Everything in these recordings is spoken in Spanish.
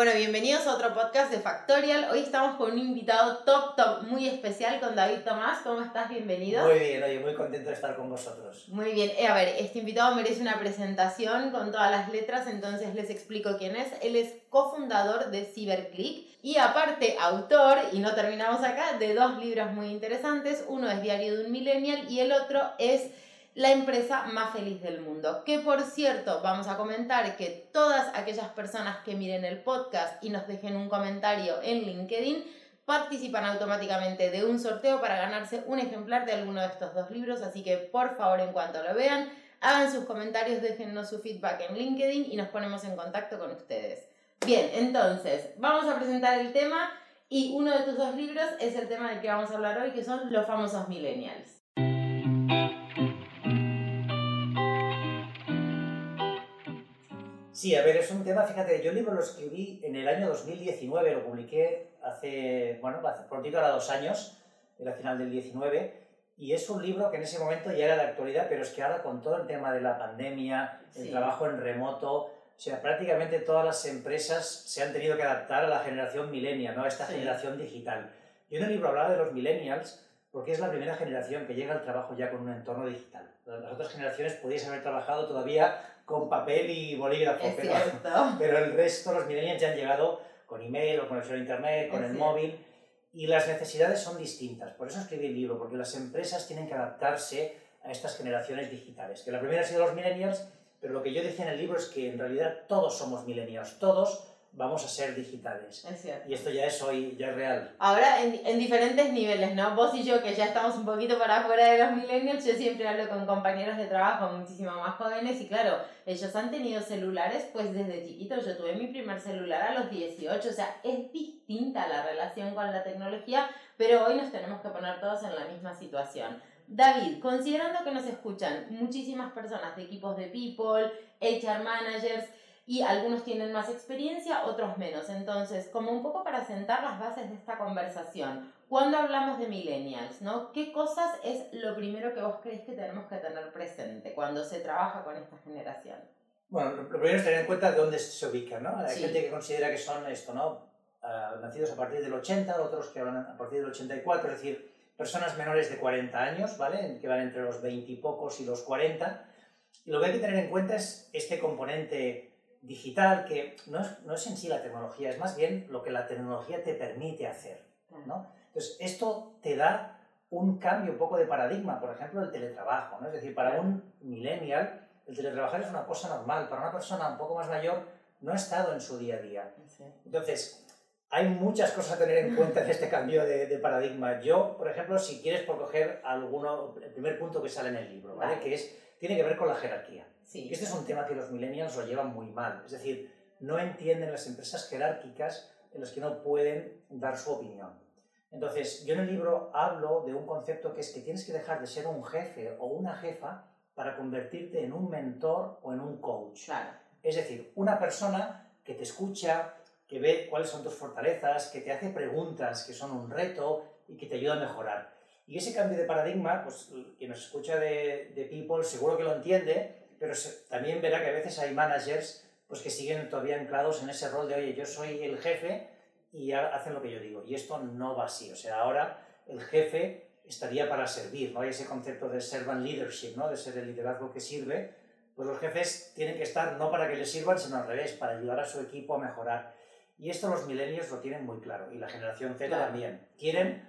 Bueno, bienvenidos a otro podcast de Factorial. Hoy estamos con un invitado top, top, muy especial con David Tomás. ¿Cómo estás? Bienvenido. Muy bien, oye, muy contento de estar con vosotros. Muy bien. Eh, a ver, este invitado merece una presentación con todas las letras, entonces les explico quién es. Él es cofundador de CyberClick y aparte autor, y no terminamos acá, de dos libros muy interesantes. Uno es Diario de un Millennial y el otro es la empresa más feliz del mundo. Que por cierto, vamos a comentar que todas aquellas personas que miren el podcast y nos dejen un comentario en LinkedIn participan automáticamente de un sorteo para ganarse un ejemplar de alguno de estos dos libros, así que por favor en cuanto lo vean, hagan sus comentarios, déjennos su feedback en LinkedIn y nos ponemos en contacto con ustedes. Bien, entonces, vamos a presentar el tema y uno de tus dos libros es el tema del que vamos a hablar hoy, que son los famosos millennials. Sí, a ver, es un tema, fíjate, yo el libro lo escribí en el año 2019, lo publiqué hace, bueno, hace prontito, ahora dos años, era final del 19, y es un libro que en ese momento ya era de actualidad, pero es que ahora con todo el tema de la pandemia, el trabajo en remoto, o sea, prácticamente todas las empresas se han tenido que adaptar a la generación millennial, ¿no? a esta generación digital. Yo en el libro hablaba de los millennials porque es la primera generación que llega al trabajo ya con un entorno digital. Las otras generaciones podíais haber trabajado todavía con papel y bolígrafo, pero, pero, el resto, los millennials ya han llegado con email o conexión a internet, con el móvil, y las necesidades son distintas. Por eso escribí el libro, porque las empresas tienen que adaptarse a estas generaciones digitales. Que la primera ha sido los millennials, pero lo que yo decía en el libro es que en realidad todos somos millennials, todos vamos a ser digitales. Es cierto. Y esto ya es hoy, ya es real. Ahora, en, en, diferentes niveles, ¿no? Vos y yo, que ya estamos un poquito para afuera de los millennials, yo siempre hablo con compañeros de trabajo muchísimo más jóvenes y claro, ellos han tenido celulares pues desde chiquitos. Yo tuve mi primer celular a los 18, o sea, es distinta la relación con la tecnología, pero hoy nos tenemos que poner todos en la misma situación. David, considerando que nos escuchan muchísimas personas de equipos de people, HR managers, y algunos tienen más experiencia, otros menos. Entonces, como un poco para sentar las bases de esta conversación, cuando hablamos de millennials, ¿no? ¿Qué cosas es lo primero que vos crees que tenemos que tener presente cuando se trabaja con esta generación? Bueno, lo primero es tener en cuenta de dónde se ubican, ¿no? Hay gente que considera que son esto, ¿no? Ah, nacidos a partir del 80, otros que hablan a partir del 84, es decir, personas menores de 40 años, ¿vale? Que van entre los 20 y pocos y los 40. Y lo que hay que tener en cuenta es este componente digital que no es, no es en sí la tecnología, es más bien lo que la tecnología te permite hacer. ¿no? Entonces, esto te da un cambio un poco de paradigma, por ejemplo, el teletrabajo. ¿no? Es decir, para un millennial, el teletrabajar es una cosa normal. Para una persona un poco más mayor, no ha estado en su día a día. Entonces, hay muchas cosas a tener en cuenta en este cambio de, de, paradigma. Yo, por ejemplo, si quieres por coger alguno, el primer punto que sale en el libro, ¿vale? Que es, tiene que ver con la jerarquía. Este es un tema que los millennials lo llevan muy mal. Es decir, no entienden las empresas jerárquicas en las que no pueden dar su opinión. Entonces, yo en el libro hablo de un concepto que es que tienes que dejar de ser un jefe o una jefa para convertirte en un mentor o en un coach. Es decir, una persona que te escucha, que ve cuáles son tus fortalezas, que te hace preguntas que son un reto y que te ayuda a mejorar. Y ese cambio de paradigma, pues quien nos escucha de, de People seguro que lo entiende, pero también verá que a veces hay managers pues, que siguen todavía anclados en ese rol de, oye, yo soy el jefe y hacen lo que yo digo. Y esto no va así. O sea, ahora el jefe estaría para servir, ¿no? Hay ese concepto de servant leadership, ¿no? De ser el liderazgo que sirve. Pues los jefes tienen que estar no para que les sirvan, sino al revés, para ayudar a su equipo a mejorar. Y esto los millennials lo tienen muy claro, y la generación Z también. Quieren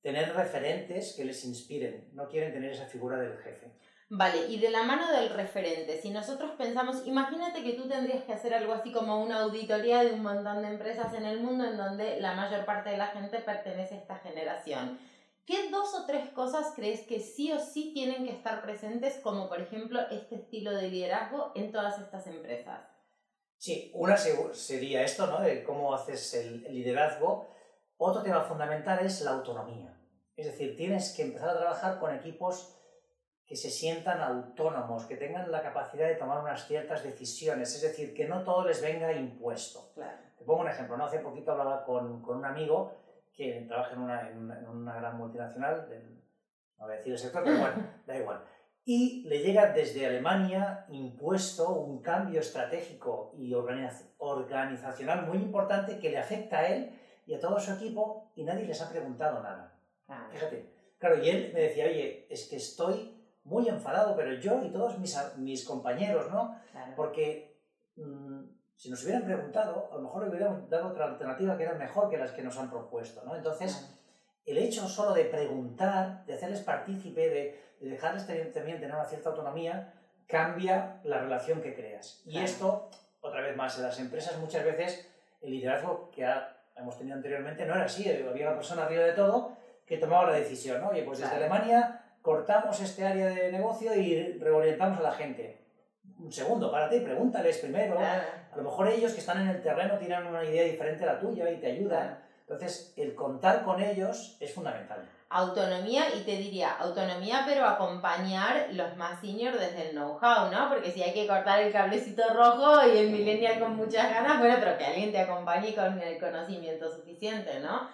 tener referentes que les inspiren, no quieren tener esa figura del jefe. Vale, y de la mano del referente, si nosotros pensamos, imagínate que tú tendrías que hacer algo así como una auditoría de un montón de empresas en el mundo en donde la mayor parte de la gente pertenece a esta generación. ¿Qué dos o tres cosas crees que sí o sí tienen que estar presentes, como por ejemplo este estilo de liderazgo en todas estas empresas? Sí, una sería esto, ¿no? De cómo haces el liderazgo. Otro tema fundamental es la autonomía. Es decir, tienes que empezar a trabajar con equipos que se sientan autónomos, que tengan la capacidad de tomar unas ciertas decisiones, es decir, que no todo les venga impuesto. Te pongo un ejemplo, ¿no? hace poquito hablaba con, con un amigo que trabaja en una, en una, gran multinacional, no voy a decir el sector, pero bueno, da igual. y le llega desde Alemania impuesto un cambio estratégico y organizacional muy importante que le afecta a él y a todo su equipo y nadie les ha preguntado nada. Fíjate. Claro, y él me decía, oye, es que estoy muy enfadado, pero yo y todos mis, mis compañeros, ¿no? Porque mm, si nos hubieran preguntado, a lo mejor le hubiéramos dado otra alternativa que era mejor que las que nos han propuesto, ¿no? Entonces, el hecho solo de preguntar, de hacerles partícipe, de, de dejarles también tener una cierta autonomía, cambia la relación que creas. Y esto, otra vez más, en las empresas muchas veces el liderazgo que hemos tenido anteriormente no era así, había una persona arriba de todo que tomaba la decisión, ¿no? Oye, pues desde Alemania cortamos este área de negocio y reorientamos a la gente. Un segundo, párate y pregúntales primero. A lo mejor ellos que están en el terreno tienen una idea diferente a la tuya y te ayudan. Entonces, el contar con ellos es fundamental. Autonomía, y te diría, autonomía, pero acompañar los más senior desde el know-how, ¿no? Porque si hay que cortar el cablecito rojo y el millennial con muchas ganas, bueno, pero que alguien te acompañe con el conocimiento suficiente, ¿no?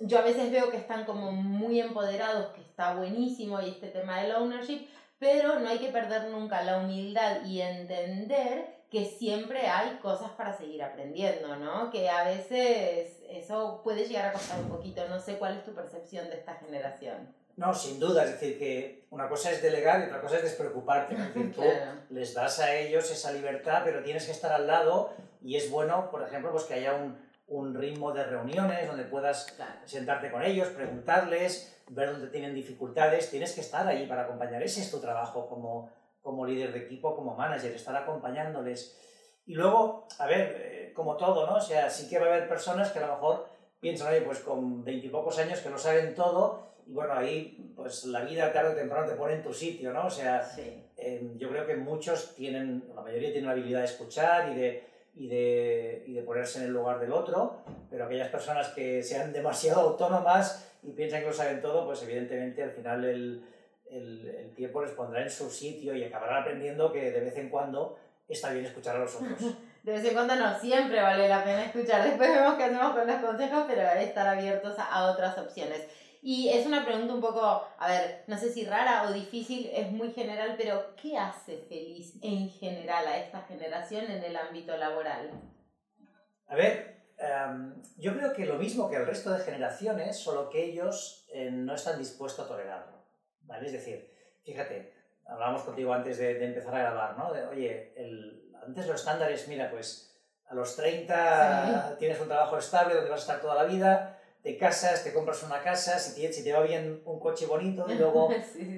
Yo a veces veo que están como muy empoderados, que está buenísimo y este tema del ownership, pero no hay que perder nunca la humildad y entender que siempre hay cosas para seguir aprendiendo, ¿no? Que a veces eso puede llegar a costar un poquito. No sé cuál es tu percepción de esta generación. No, sin duda, es decir, que una cosa es delegar y otra cosa es despreocuparte. Es decir, tú les das a ellos esa libertad, pero tienes que estar al lado y es bueno, por ejemplo, pues que haya un, un ritmo de reuniones donde puedas sentarte con ellos, preguntarles, ver dónde tienen dificultades. Tienes que estar ahí para acompañar. Ese es tu trabajo como, como líder de equipo, como manager, estar acompañándoles. Y luego, a ver, eh, como todo, ¿no? O sea, sí que va a haber personas que a lo mejor piensan, oye, pues con veintipocos años que lo saben todo, y bueno, ahí pues la vida tarde o temprano te pone en tu sitio, ¿no? O sea, eh, yo creo que muchos tienen, la mayoría tienen la habilidad de escuchar y de, y de, y de ponerse en el lugar del otro, pero aquellas personas que sean demasiado autónomas y piensan que lo saben todo, pues evidentemente al final el, el, el, tiempo les pondrá en su sitio y acabarán aprendiendo que de vez en cuando está bien escuchar a los otros. De vez en cuando no, siempre vale la pena escuchar. Después vemos qué hacemos con los consejos, pero estar abiertos a, otras opciones. Y es una pregunta un poco, a ver, no sé si rara o difícil, es muy general, pero ¿qué hace feliz en general a esta generación en el ámbito laboral? A ver, em, yo creo que lo mismo que el resto de generaciones, solo que ellos eh, no están dispuestos a tolerarlo. ¿vale? Es decir, fíjate, hablábamos contigo antes de, empezar a grabar, ¿no? oye, el, antes los estándares, mira, pues a los 30 tienes un trabajo estable donde vas a estar toda la vida, te casas, te compras una casa, si te, si te va bien un coche bonito y luego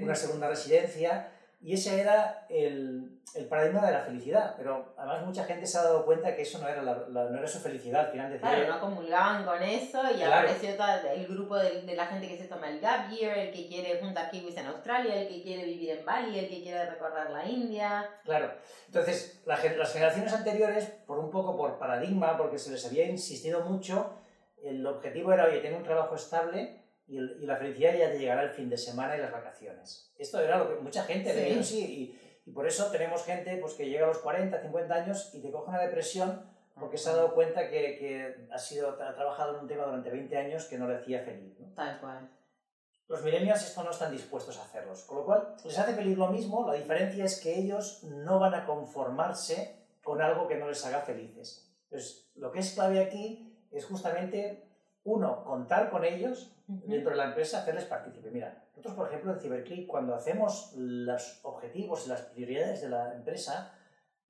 una segunda residencia. Y ese era el, el, paradigma de la felicidad, pero además mucha gente se ha dado cuenta que eso no era, la, no era su felicidad al final. Decía, claro, no comulgaban con eso y apareció todo el grupo de, de, la gente que se toma el gap year, el que quiere juntar kiwis en Australia, el que quiere vivir en Bali, el que quiere recorrer la India. Claro, entonces la, las generaciones anteriores, por un poco por paradigma, porque se les había insistido mucho, el objetivo era, oye, tener un trabajo estable y, y, la felicidad ya te llegará el fin de semana y las vacaciones. Esto era lo que mucha gente sí. le sí, y, y, por eso tenemos gente pues, que llega a los 40, 50 años y te coge una depresión porque se ha dado cuenta que, que ha, sido, ha trabajado en un tema durante 20 años que no le hacía feliz. ¿no? Tal cual. Los millennials esto no están dispuestos a hacerlos, con lo cual les hace feliz lo mismo, la diferencia es que ellos no van a conformarse con algo que no les haga felices. Entonces, lo que es clave aquí es justamente uno, contar con ellos dentro de la empresa, hacerles partícipe. Mira, nosotros, por ejemplo, en CiberClick, cuando hacemos los objetivos y las prioridades de la empresa,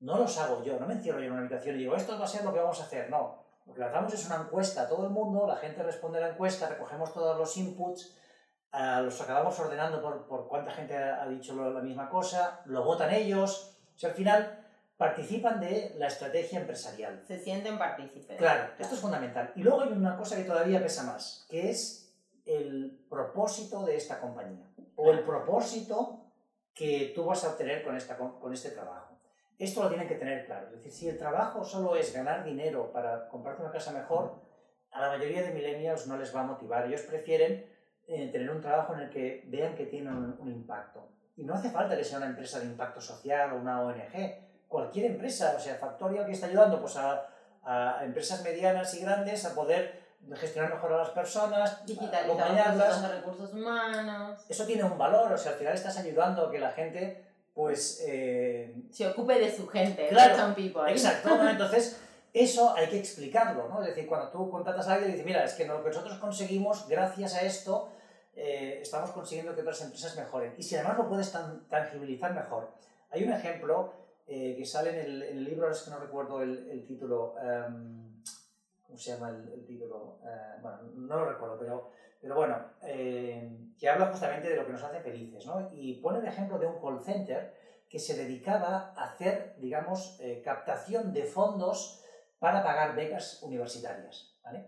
no los hago yo, no me encierro yo en una habitación y digo, esto va a ser lo que vamos a hacer. No, lo que hacemos es una encuesta a todo el mundo, la gente responde a la encuesta, recogemos todos los inputs, los acabamos ordenando por, por cuánta gente ha dicho la misma cosa, lo votan ellos. O sea, al final participan de la estrategia empresarial. Se sienten partícipes. Claro, esto es fundamental. Y luego hay una cosa que todavía pesa más, que es el propósito de esta compañía o el propósito que tú vas a obtener con, esta, con este trabajo. Esto lo tienen que tener claro. Es decir, si el trabajo solo es ganar dinero para comprarte una casa mejor, a la mayoría de millennials no les va a motivar. Ellos prefieren eh, tener un trabajo en el que vean que tienen un, un impacto. Y no hace falta que sea una empresa de impacto social o una ONG cualquier empresa, o sea, Factorial que está ayudando pues, a, a, empresas medianas y grandes a poder gestionar mejor a las personas, Digitalizar los de recursos humanos. Eso tiene un valor, o sea, al final estás ayudando a que la gente, pues... eh, Se ocupe de su gente, Claro, people. Exacto, ¿no? entonces eso hay que explicarlo, ¿no? Es decir, cuando tú contratas a alguien y dices, mira, es que lo que nosotros conseguimos, gracias a esto, eh, estamos consiguiendo que otras empresas mejoren. Y si además lo puedes tan- tangibilizar mejor. Hay un ejemplo eh, que sale en el, en el libro, ahora es que no recuerdo el, el título, em, ¿cómo se llama el, el título? Eh, bueno, no lo recuerdo, pero, pero bueno, eh, que habla justamente de lo que nos hace felices, ¿no? Y pone el ejemplo de un call center que se dedicaba a hacer, digamos, eh, captación de fondos para pagar becas universitarias, ¿vale?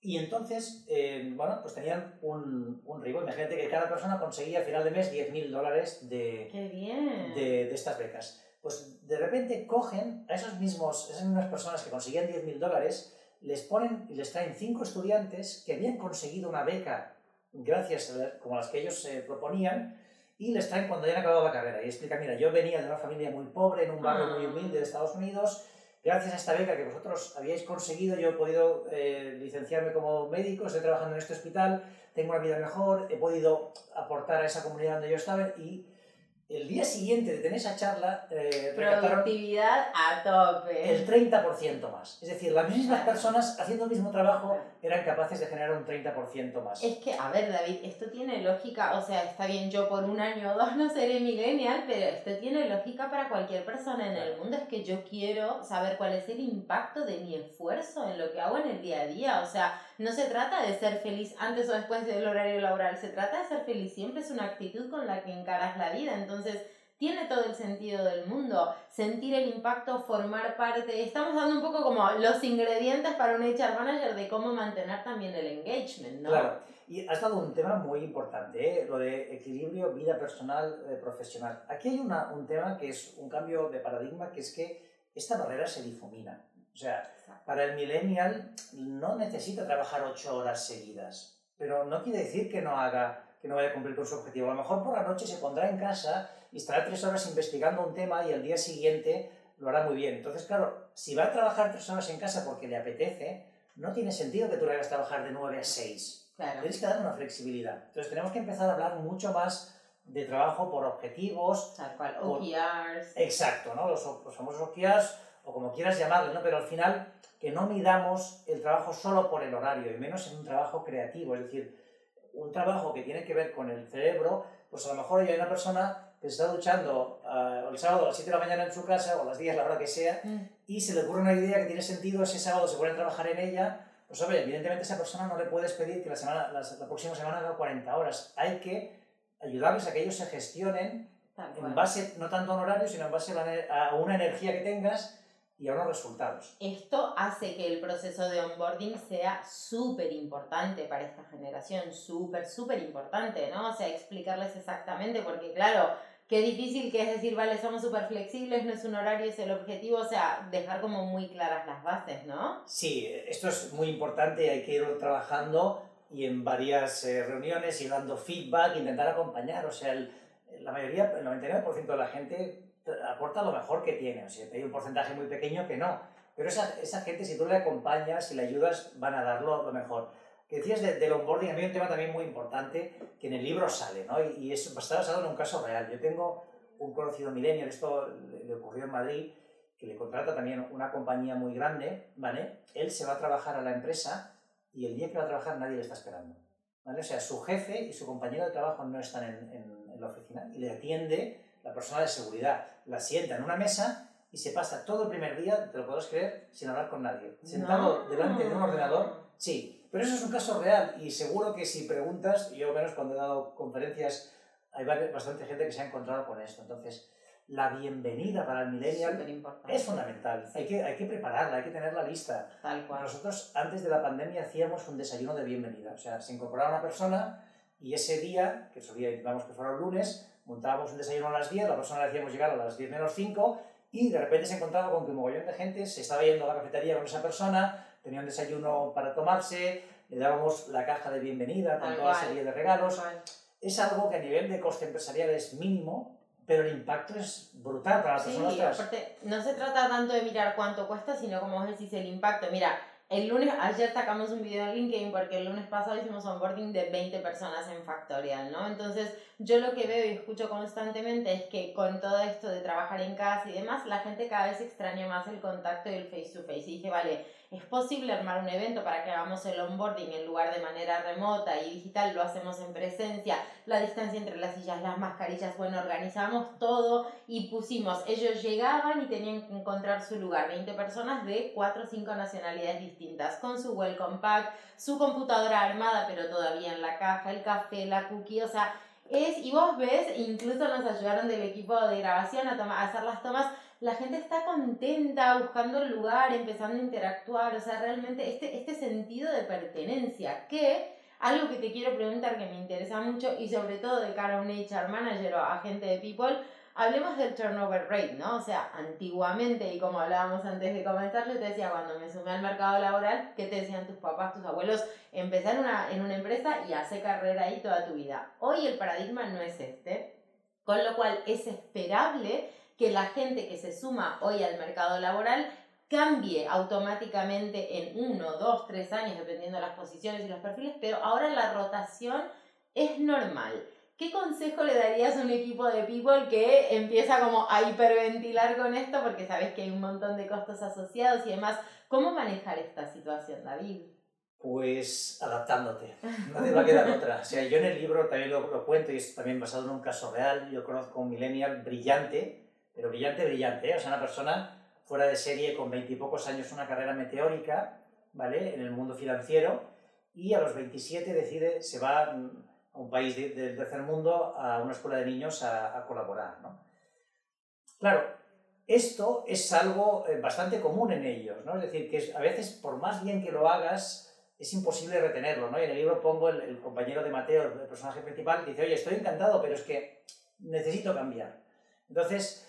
Y entonces, eh, bueno, pues tenían un, un ribo. Imagínate que cada persona conseguía a final de mes 10.000 dólares de, de, de estas becas. Pues de repente cogen a esos mismos, esas mismas personas que conseguían 10.000 dólares, les ponen y les traen cinco estudiantes que habían conseguido una beca gracias a la- como las que ellos se proponían y les traen cuando ya han acabado la carrera y explican, mira, yo venía de una familia muy pobre, en un barrio muy Ah. humilde de Estados Unidos, gracias a esta beca que vosotros habíais conseguido, yo he podido eh, licenciarme como médico, estoy trabajando en este hospital, tengo una vida mejor, he podido aportar a esa comunidad donde yo estaba y el día siguiente de tener esa charla eh, Productividad a tope. el 30% más. Es decir, las mismas personas haciendo el mismo trabajo eran capaces de generar un 30% más. Es que, a ver, David, esto tiene lógica, o sea, está bien, yo por un año o dos no seré millennial, pero esto tiene lógica para cualquier persona en el mundo. Es que yo quiero saber cuál es el impacto de mi esfuerzo en lo que hago en el día a día. O sea, no se trata de ser feliz antes o después del horario laboral, se trata de ser feliz siempre, es una actitud con la que encaras la vida. Entonces, tiene todo el sentido del mundo. Sentir el impacto, formar parte. Estamos dando un poco como los ingredientes para un HR manager de cómo mantener también el engagement. Claro. Y has dado un tema muy importante, ¿eh? lo de equilibrio vida personal, eh, profesional. Aquí hay una, un tema que es un cambio de paradigma, que es que esta barrera se difumina. O sea, para el millennial no necesita trabajar ocho horas seguidas, pero no quiere decir que no haga, que no vaya a cumplir con su objetivo. A lo mejor por la noche se pondrá en casa y estará tres horas investigando un tema y al día siguiente lo hará muy bien. Entonces, claro, si va a trabajar tres horas en casa porque le apetece, no tiene sentido que tú le hagas trabajar de 9 a 6. Claro. Tienes que dar una flexibilidad. Entonces tenemos que empezar a hablar mucho más de trabajo por objetivos. Tal cual, Por- OKRs. Exacto, ¿no? Los, los famosos OKRs o como quieras llamarle, ¿no? Pero al final que no midamos el trabajo solo por el horario y menos en un trabajo creativo. Es decir, un trabajo que tiene que ver con el cerebro, pues a lo mejor hay una persona que se está duchando ah, el sábado a las 7 de la mañana en su casa o a las 10, la hora que sea, Mm. y se le ocurre una idea que tiene sentido, ese sábado se pone a trabajar en ella, pues hombre, evidentemente a esa persona no le puedes pedir que la, semana, la, la próxima semana haga 40 horas. Hay que ayudarles a que ellos se gestionen en base, no tanto a un horario, sino en base a, la a una energía que tengas y a unos resultados. Esto hace que el proceso de onboarding sea súper importante para esta generación, súper, súper importante, ¿no? O sea, explicarles exactamente, porque claro, qué difícil que es decir, vale, somos súper flexibles, no es un horario, es el objetivo, o sea, dejar como muy claras las bases, ¿no? Sí, esto es muy importante, hay que irlo trabajando y en varias eh, reuniones ir dando feedback, intentar acompañar. O sea, el- la mayoría, el 99% de la gente te- aporta lo mejor que tiene. O sea, hay un porcentaje muy pequeño que no. Pero esa, esa gente, si tú le acompañas y le ayudas, van a darlo lo mejor. Que decías de- del onboarding, a mí hay un tema también muy importante que en el libro sale, ¿no? Y, y es, está basado en un caso real. Yo tengo un conocido millennial, esto le ocurrió en Madrid, que le contrata también una compañía muy grande, ¿vale? Él se va a trabajar a la empresa y el día que va a trabajar nadie le está esperando, ¿vale? O sea, su jefe y su compañero de trabajo no están en, en- en la oficina y le atiende la persona de seguridad, la sienta en una mesa y se pasa todo el primer día, te lo puedes creer, sin hablar con nadie, sentado No. delante de un ordenador, sí, pero eso es un caso real y seguro que si preguntas, yo menos cuando he dado conferencias, hay bastante gente que se ha encontrado con esto, entonces la bienvenida para el millennial es fundamental, hay que, hay que prepararla, hay que tenerla lista. Tal cual. Nosotros antes de la pandemia hacíamos un desayuno de bienvenida, o sea, se incorporaba una persona y ese día, que solía intentamos que fuera el lunes, montábamos un desayuno a las 10, la persona le hacíamos llegar a las 10 menos 5 y de repente se encontraba con que un mogollón de gente se estaba yendo a la cafetería con esa persona, tenía un desayuno para tomarse, le dábamos la caja de bienvenida con toda la serie de regalos. Es algo que a nivel de coste empresarial es mínimo, pero el impacto es brutal para las Sí, personas. no se trata tanto de mirar cuánto cuesta, sino como vos decís, el impacto. Mira, el lunes, ayer sacamos un video en LinkedIn porque el lunes pasado hicimos onboarding de 20 personas en Factorial, ¿no? Entonces, yo lo que veo y escucho constantemente es que con todo esto de trabajar en casa y demás, la gente cada vez extraña más el contacto y el face to face. Y dije, vale, es posible armar un evento para que hagamos el onboarding en lugar de manera remota y digital, lo hacemos en presencia, la distancia entre las sillas, las mascarillas, bueno, organizamos todo y pusimos, ellos llegaban y tenían que encontrar su lugar, 20 personas de 4 o 5 nacionalidades distintas, con su welcome pack, su computadora armada pero todavía en la caja, el café, la cookie, o sea, es, y vos ves, incluso nos ayudaron del equipo de grabación a, a hacer las tomas, la gente está contenta, buscando el lugar, empezando a interactuar, o sea, realmente este, este sentido de pertenencia, que algo que te quiero preguntar que me interesa mucho y sobre todo de cara a un HR manager o agente de people, hablemos del turnover rate, ¿no? O sea, antiguamente, y como hablábamos antes de comenzar, yo te decía, cuando me sumé al mercado laboral, ¿qué te decían tus papás, tus abuelos? Empezar una, en una empresa y hacer carrera ahí toda tu vida. Hoy el paradigma no es este, con lo cual es esperable que la gente que se suma hoy al mercado laboral cambie automáticamente en uno, dos, tres años, dependiendo de las posiciones y los perfiles, pero ahora la rotación es normal. ¿Qué consejo le darías a un equipo de people que empieza como a hiperventilar con esto porque sabes que hay un montón de costos asociados y demás? ¿Cómo manejar esta situación, David? Pues adaptándote, no te va a quedar otra. O sea, yo en el libro también lo, lo cuento y es también basado en un caso real. Yo conozco un millennial brillante pero brillante, brillante, ¿eh? o sea, una persona fuera de serie con veintipocos años, una carrera meteórica, ¿vale? En el mundo financiero, y a los 27 decide, se va mm, a un país del tercer mundo, a una escuela de niños a, colaborar, ¿no? Claro, esto es algo eh, bastante común en ellos, ¿no? Es decir, que a veces, por más bien que lo hagas, es imposible retenerlo, ¿no? Y en el libro pongo el, el compañero de Mateo, el personaje principal, dice, oye, estoy encantado, pero es que necesito cambiar. Entonces,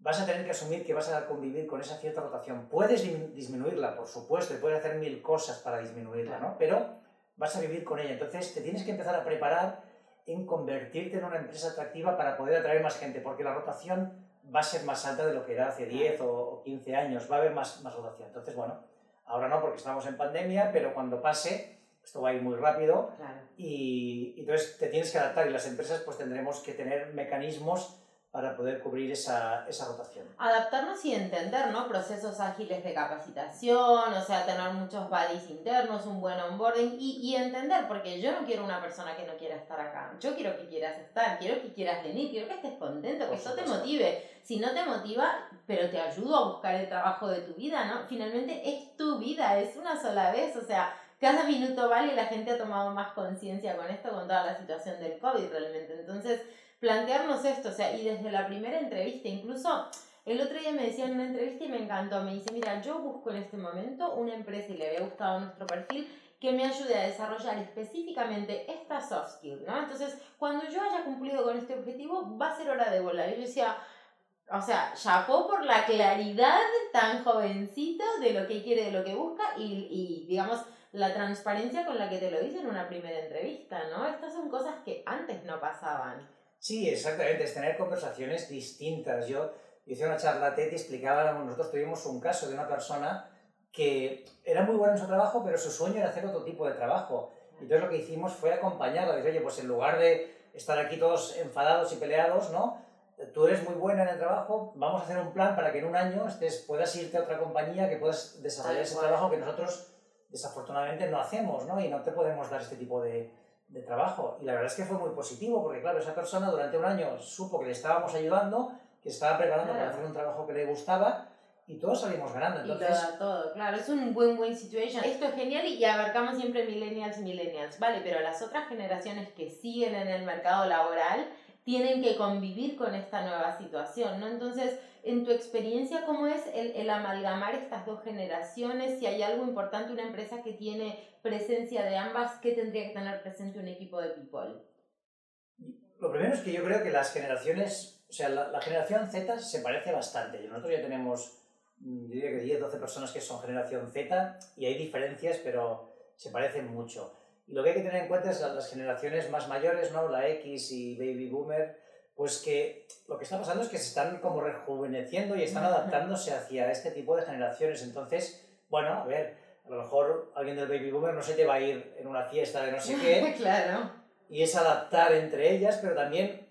vas a tener que asumir que vas a convivir con esa cierta rotación. Puedes disminuirla, por supuesto, y puedes hacer mil cosas para disminuirla, ¿no? Pero vas a vivir con ella. Entonces te tienes que empezar a preparar en convertirte en una empresa atractiva para poder atraer más gente, porque la rotación va a ser más alta de lo que era hace 10 o 15 años, va a haber más, más rotación. Entonces, bueno, ahora no porque estamos en pandemia, pero cuando pase, esto va a ir muy rápido y, y entonces te tienes que adaptar y las empresas pues tendremos que tener mecanismos para poder cubrir esa, esa rotación. Adaptarnos y entender, ¿no? Procesos ágiles de capacitación, o sea, tener muchos buddies internos, un buen onboarding y, y entender, porque yo no quiero una persona que no quiera estar acá. Yo quiero que quieras estar, quiero que quieras venir, quiero que estés contento, que eso te motive. Si no te motiva, pero te ayudo a buscar el trabajo de tu vida, ¿no? Finalmente es tu vida, es una sola vez, o sea, cada minuto vale y la gente ha tomado más conciencia con esto, con toda la situación del COVID realmente. Entonces, plantearnos esto, o sea, y desde la primera entrevista, incluso el otro día me decía en una entrevista y me encantó, me dice, mira, yo busco en este momento una empresa y le había gustado nuestro perfil que me ayude a desarrollar específicamente esta soft skill, ¿no? Entonces, cuando yo haya cumplido con este objetivo, va a ser hora de volar. Y yo decía, o sea, chapó por la claridad tan jovencito de lo que quiere, de lo que busca y, y digamos, la transparencia con la que te lo dice en una primera entrevista, ¿no? Estas son cosas que antes no pasaban. Sí, exactamente, es tener conversaciones distintas. Yo hice una charla TED y explicaba, nosotros tuvimos un caso de una persona que era muy buena en su trabajo, pero su sueño era hacer otro tipo de trabajo. Y entonces lo que hicimos fue acompañarla, decir, oye, pues en lugar de estar aquí todos enfadados y peleados, ¿no? Tú eres muy buena en el trabajo, vamos a hacer un plan para que en un año estés, puedas irte a otra compañía, que puedas desarrollar ese trabajo que nosotros desafortunadamente no hacemos, ¿no? Y no te podemos dar este tipo de, de trabajo. Y la verdad es que fue muy positivo, porque claro, esa persona durante un año supo que le estábamos ayudando, que estaba preparando para hacer un trabajo que le gustaba y todos salimos ganando. Entonces... Y todo, todo, claro, es un win-win situation. Esto es genial y abarcamos siempre millennials, millennials, ¿vale? Pero las otras generaciones que siguen en el mercado laboral tienen que convivir con esta nueva situación, ¿no? Entonces, en tu experiencia, ¿cómo es el, el, amalgamar estas dos generaciones? Si hay algo importante, una empresa que tiene presencia de ambas, ¿qué tendría que tener presente un equipo de people? Lo primero es que yo creo que las generaciones, o sea, la, generación Z se parece bastante. Nosotros ya tenemos, mm, diría que 10, 12 personas que son generación Z y hay diferencias, pero se parecen mucho. Lo que hay que tener en cuenta es las generaciones más mayores, ¿no? La X y Baby Boomer, pues que lo que está pasando es que se están como rejuveneciendo y están adaptándose hacia este tipo de generaciones. Entonces, bueno, a ver, a lo mejor alguien del baby boomer no se te va a ir en una fiesta de no sé qué. claro. Y es adaptar entre ellas, pero también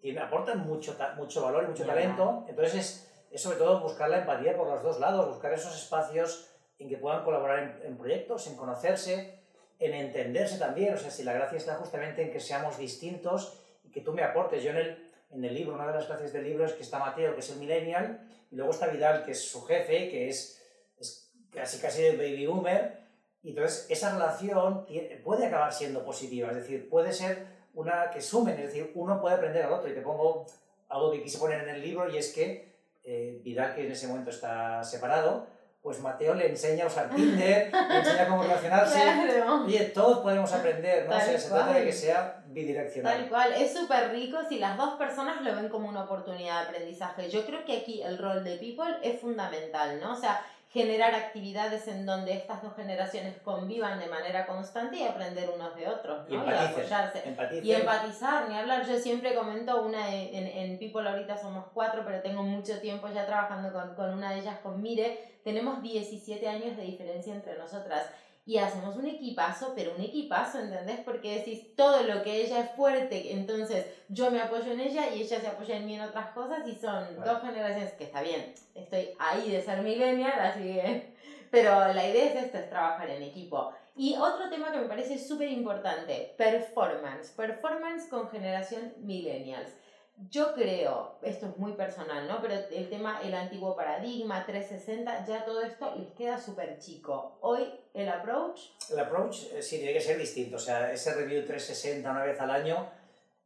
tiene, aportan mucho, mucho valor y mucho talento. Entonces es, es, sobre todo buscar la empatía por los dos lados, buscar esos espacios en que puedan colaborar en, proyectos, en conocerse, en entenderse también. O sea, si la gracia está justamente en que seamos distintos y que tú me aportes. Yo en el, en el libro, una de las gracias del libro es que está Mateo, que es el millennial, y luego está Vidal, que es su jefe, que es, es casi casi el baby boomer. Y entonces esa relación puede acabar siendo positiva, es decir, puede ser una que sumen, es decir, uno puede aprender al otro. Y te pongo algo que quise poner en el libro y es que eh, Vidal, que en ese momento está separado, pues Mateo le enseña a usar Tinder, le enseña cómo relacionarse. Claro. Oye, todos podemos aprender, ¿no? se trata de que sea bidireccional. Tal cual, es súper rico si las dos personas lo ven como una oportunidad de aprendizaje. Yo creo que aquí el rol de People es fundamental, ¿no? O sea, generar actividades en donde estas dos generaciones convivan de manera constante y aprender unos de otros, ¿no? Y, apoyarse. Y empatizar, ni hablar. Yo siempre comento una, en, en People ahorita somos cuatro, pero tengo mucho tiempo ya trabajando con, con una de ellas, con Mire. Tenemos 17 años de diferencia entre nosotras y hacemos un equipazo, pero un equipazo, ¿entendés? Porque decís todo lo que ella es fuerte, entonces yo me apoyo en ella y ella se apoya en mí en otras cosas y son dos generaciones que está bien, estoy ahí de ser millennial, así que... Pero la idea es esto, es trabajar en equipo. Y otro tema que me parece súper importante, performance. Performance con generación millennials. Yo creo, esto es muy personal, ¿no? Pero el tema, el antiguo paradigma, 360, ya todo esto les queda súper chico. Hoy, el approach... El approach eh, sí tiene que ser distinto. O sea, ese review 360 una vez al año,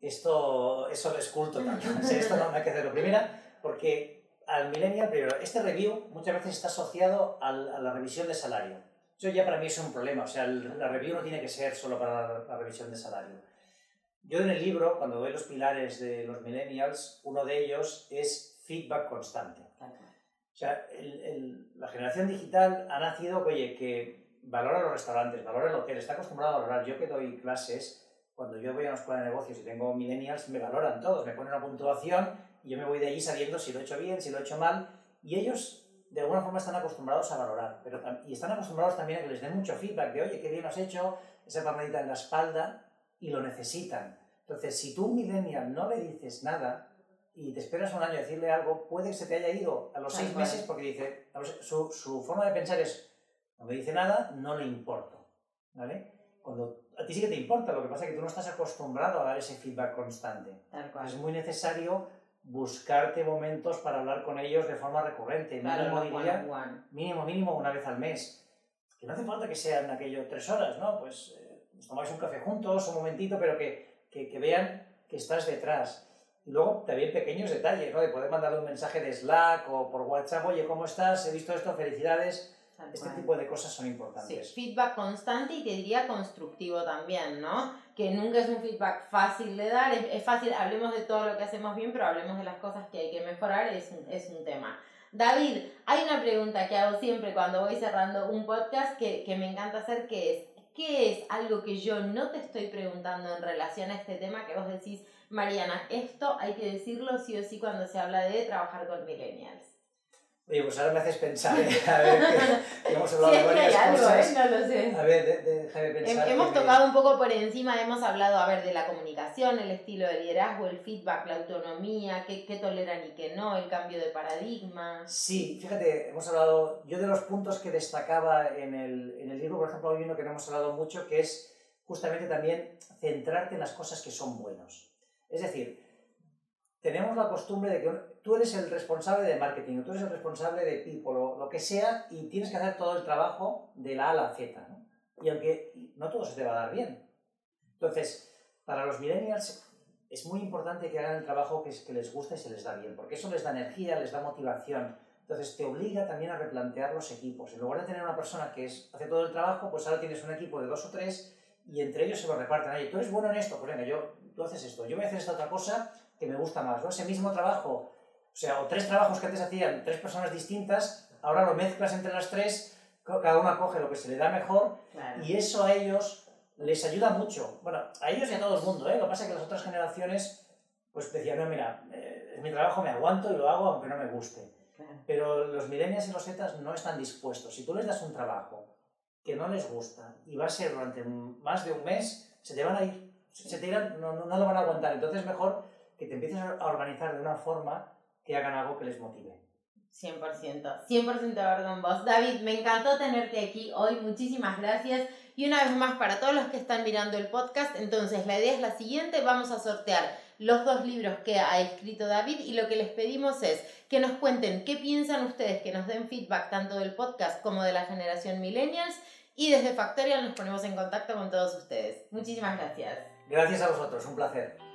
esto, eso lo esculto también. o sea, esto no, hay que hacerlo. Primera, porque al millennial, primero, este review muchas veces está asociado a la revisión de salario. Eso ya para mí es un problema. O sea, la review no tiene que ser solo para la revisión de salario yo en el libro, cuando doy los pilares de los millennials, uno de ellos es feedback constante. O sea, la generación digital ha nacido, oye, que valora los restaurantes, valora el hotel, está acostumbrado a valorar. Yo que doy clases, cuando yo voy a una escuela de negocios y tengo millennials, me valoran todos, me ponen una puntuación y yo me voy de allí sabiendo si lo he hecho bien, si lo he hecho mal, y ellos de alguna forma están acostumbrados a valorar, pero, y están acostumbrados también a que les den mucho feedback de, oye, qué bien has hecho, esa palmadita en la espalda, y lo necesitan. Entonces, si tú un millennial no le dices nada y te esperas un año a decirle algo, puede que se te haya ido a los seis meses porque dice, su, su, forma de pensar es, no me dice nada, no le importo. ¿Vale? Cuando a ti sí que te importa, lo que pasa es que tú no estás acostumbrado a dar ese feedback constante. Es muy necesario buscarte momentos para hablar con ellos de forma recurrente. mínimo, mínimo, mínimo una vez al mes. Que no hace falta que sean aquello tres horas, ¿no? Pues nos tomáis un café juntos, un momentito, pero que, que, que, vean que estás detrás. Y luego también pequeños detalles, ¿no? De poder mandarle un mensaje de Slack o por WhatsApp, oye, ¿cómo estás? He visto esto, felicidades. este tipo de cosas son importantes. Sí, feedback constante y te diría constructivo también, ¿no? Que nunca es un feedback fácil de dar, es, es, fácil, hablemos de todo lo que hacemos bien, pero hablemos de las cosas que hay que mejorar, es un, es un tema. David, hay una pregunta que hago siempre cuando voy cerrando un podcast que, que me encanta hacer, que es, ¿Qué es algo que yo no te estoy preguntando en relación a este tema que vos decís, Mariana, esto hay que decirlo sí o sí cuando se habla de trabajar con millennials? Oye, pues ahora me haces pensar, ¿eh? a ver, que hemos hablado de varias algo, cosas. ¿eh? No lo sé. A ver, déjame pensar. Hemos tocado un poco por encima, hemos hablado, a ver, de la comunicación, el estilo de liderazgo, el feedback, la autonomía, qué, qué toleran y qué no, el cambio de paradigma. Sí, fíjate, hemos hablado, yo de los puntos que destacaba en el, en el libro, por ejemplo, hay uno que no hemos hablado mucho, que es justamente también centrarte en las cosas que son buenos. Es decir, tenemos la costumbre de que tú eres el responsable de marketing, tú eres el responsable de people o lo que sea y tienes que hacer todo el trabajo de la A a la Z. ¿no? Y aunque no todo se te va a dar bien. Entonces, para los millennials es muy importante que hagan el trabajo que, que les gusta y se les da bien, porque eso les da energía, les da motivación. Entonces te obliga también a replantear los equipos. En lugar de tener una persona que es, hace todo el trabajo, pues ahora tienes un equipo de dos o tres y entre ellos se lo reparten. Oye, tú eres bueno en esto, pues venga, yo, tú haces esto, yo voy a hacer esta otra cosa que me gusta más, ¿no? Ese mismo trabajo, o sea, o tres trabajos que antes hacían tres personas distintas, ahora lo mezclas entre las tres, cada una coge lo que se le da mejor y eso a ellos les ayuda mucho. Bueno, a ellos y a todo el mundo, ¿eh? Lo que pasa es que las otras generaciones pues decían, no, mira, eh, mi trabajo, me aguanto y lo hago aunque no me guste. Pero los millennials y los zetas no están dispuestos. Si tú les das un trabajo que no les gusta y va a ser durante más de un mes, se te van a ir. Se te irán, no, no, no lo van a aguantar. Entonces mejor que te empieces a organizar de una forma que hagan algo que les motive. 100%, 100% de acuerdo con vos. David, me encantó tenerte aquí hoy, muchísimas gracias. Y una vez más, para todos los que están mirando el podcast, entonces la idea es la siguiente, vamos a sortear los dos libros que ha escrito David y lo que les pedimos es que nos cuenten qué piensan ustedes, que nos den feedback tanto del podcast como de la generación millennials y desde Factorial nos ponemos en contacto con todos ustedes. Muchísimas gracias. Gracias a vosotros, un placer.